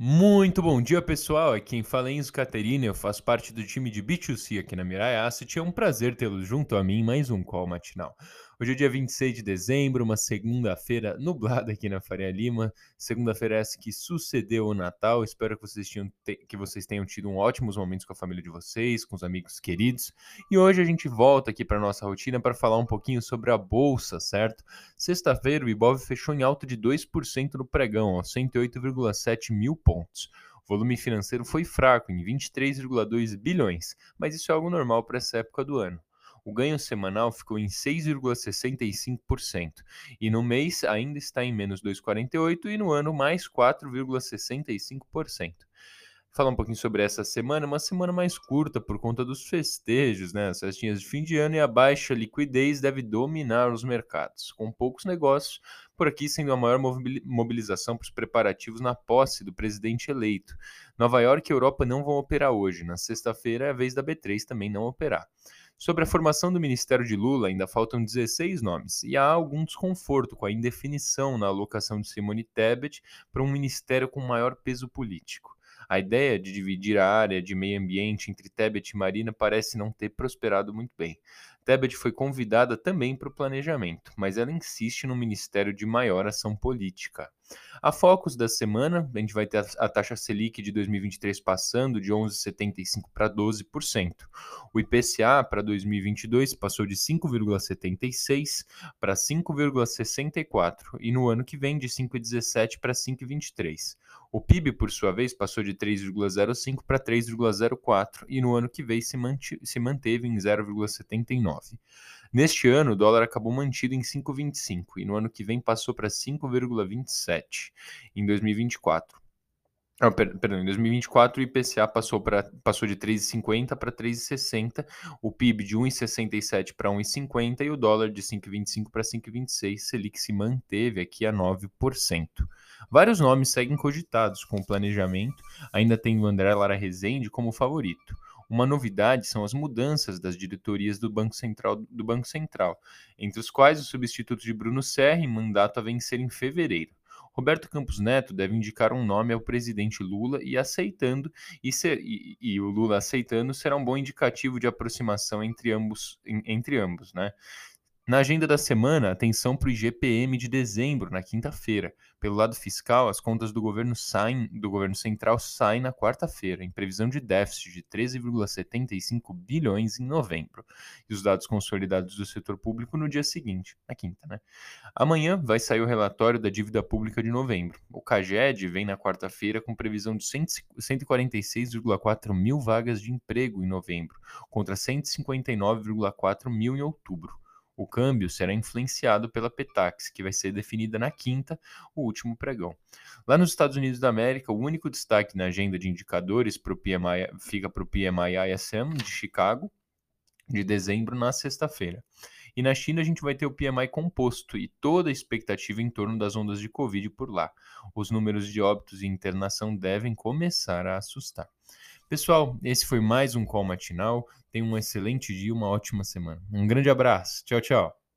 Muito bom dia, pessoal. Aqui quem fala é Enzo Caterina, eu faço parte do time de B2C aqui na Mirai Asset. É um prazer tê-los junto a mim em mais um call matinal. Hoje é dia 26 de dezembro, uma segunda-feira nublada aqui na Faria Lima. Segunda-feira essa que sucedeu o Natal. Espero que vocês, tenham, que vocês tenham tido um ótimos momentos com a família de vocês, com os amigos queridos. E hoje a gente volta aqui para nossa rotina para falar um pouquinho sobre a bolsa, certo? Sexta-feira o Ibov fechou em alta de 2% no pregão, aos 108,7 mil pontos. O volume financeiro foi fraco, em 23,2 bilhões, mas isso é algo normal para essa época do ano o ganho semanal ficou em 6,65%, e no mês ainda está em menos 2,48% e no ano mais 4,65%. Falar um pouquinho sobre essa semana, uma semana mais curta por conta dos festejos, né? As festinhas de fim de ano e a baixa liquidez deve dominar os mercados, com poucos negócios por aqui sendo a maior mobilização para os preparativos na posse do presidente eleito. Nova York e Europa não vão operar hoje. Na sexta-feira é a vez da B3 também não operar. Sobre a formação do ministério de Lula, ainda faltam 16 nomes, e há algum desconforto com a indefinição na alocação de Simone Tebet para um ministério com maior peso político. A ideia de dividir a área de meio ambiente entre Tebet e Marina parece não ter prosperado muito bem. Tebet foi convidada também para o planejamento, mas ela insiste no ministério de maior ação política. A focos da semana, a gente vai ter a taxa Selic de 2023 passando de 11,75% para 12%. O IPCA para 2022 passou de 5,76% para 5,64% e no ano que vem de 5,17% para 5,23%. O PIB, por sua vez, passou de 3,05% para 3,04% e no ano que vem se manteve em 0,79%. Neste ano, o dólar acabou mantido em 5,25 e no ano que vem passou para 5,27 em 2024. Ah, perdão, em 2024 o IPCA passou, pra, passou de 3,50 para 3,60, o PIB de 1,67 para 1,50 e o dólar de 5,25 para 5,26, Selic se manteve aqui a 9%. Vários nomes seguem cogitados com o planejamento, ainda tem o André Lara Rezende como favorito. Uma novidade são as mudanças das diretorias do Banco Central, do Banco Central entre os quais o substituto de Bruno Serra, em mandato a vencer em fevereiro. Roberto Campos Neto deve indicar um nome ao presidente Lula e aceitando e, ser, e, e, o Lula aceitando será um bom indicativo de aproximação entre ambos, entre ambos, né? Na agenda da semana, atenção para o IGPM de dezembro, na quinta-feira. Pelo lado fiscal, as contas do governo saem, do governo central saem na quarta-feira, em previsão de déficit de 13,75 bilhões em novembro, e os dados consolidados do setor público no dia seguinte, na quinta, né? Amanhã vai sair o relatório da dívida pública de novembro. O CAGED vem na quarta-feira com previsão de 146,4 mil vagas de emprego em novembro, contra 159,4 mil em outubro. O câmbio será influenciado pela Petax, que vai ser definida na quinta, o último pregão. Lá nos Estados Unidos da América, o único destaque na agenda de indicadores pro PMI, fica para o PMI ISM de Chicago, de dezembro, na sexta-feira. E na China a gente vai ter o PMI composto e toda a expectativa em torno das ondas de Covid por lá. Os números de óbitos e internação devem começar a assustar. Pessoal, esse foi mais um call matinal. Tenha um excelente dia, uma ótima semana. Um grande abraço. Tchau, tchau.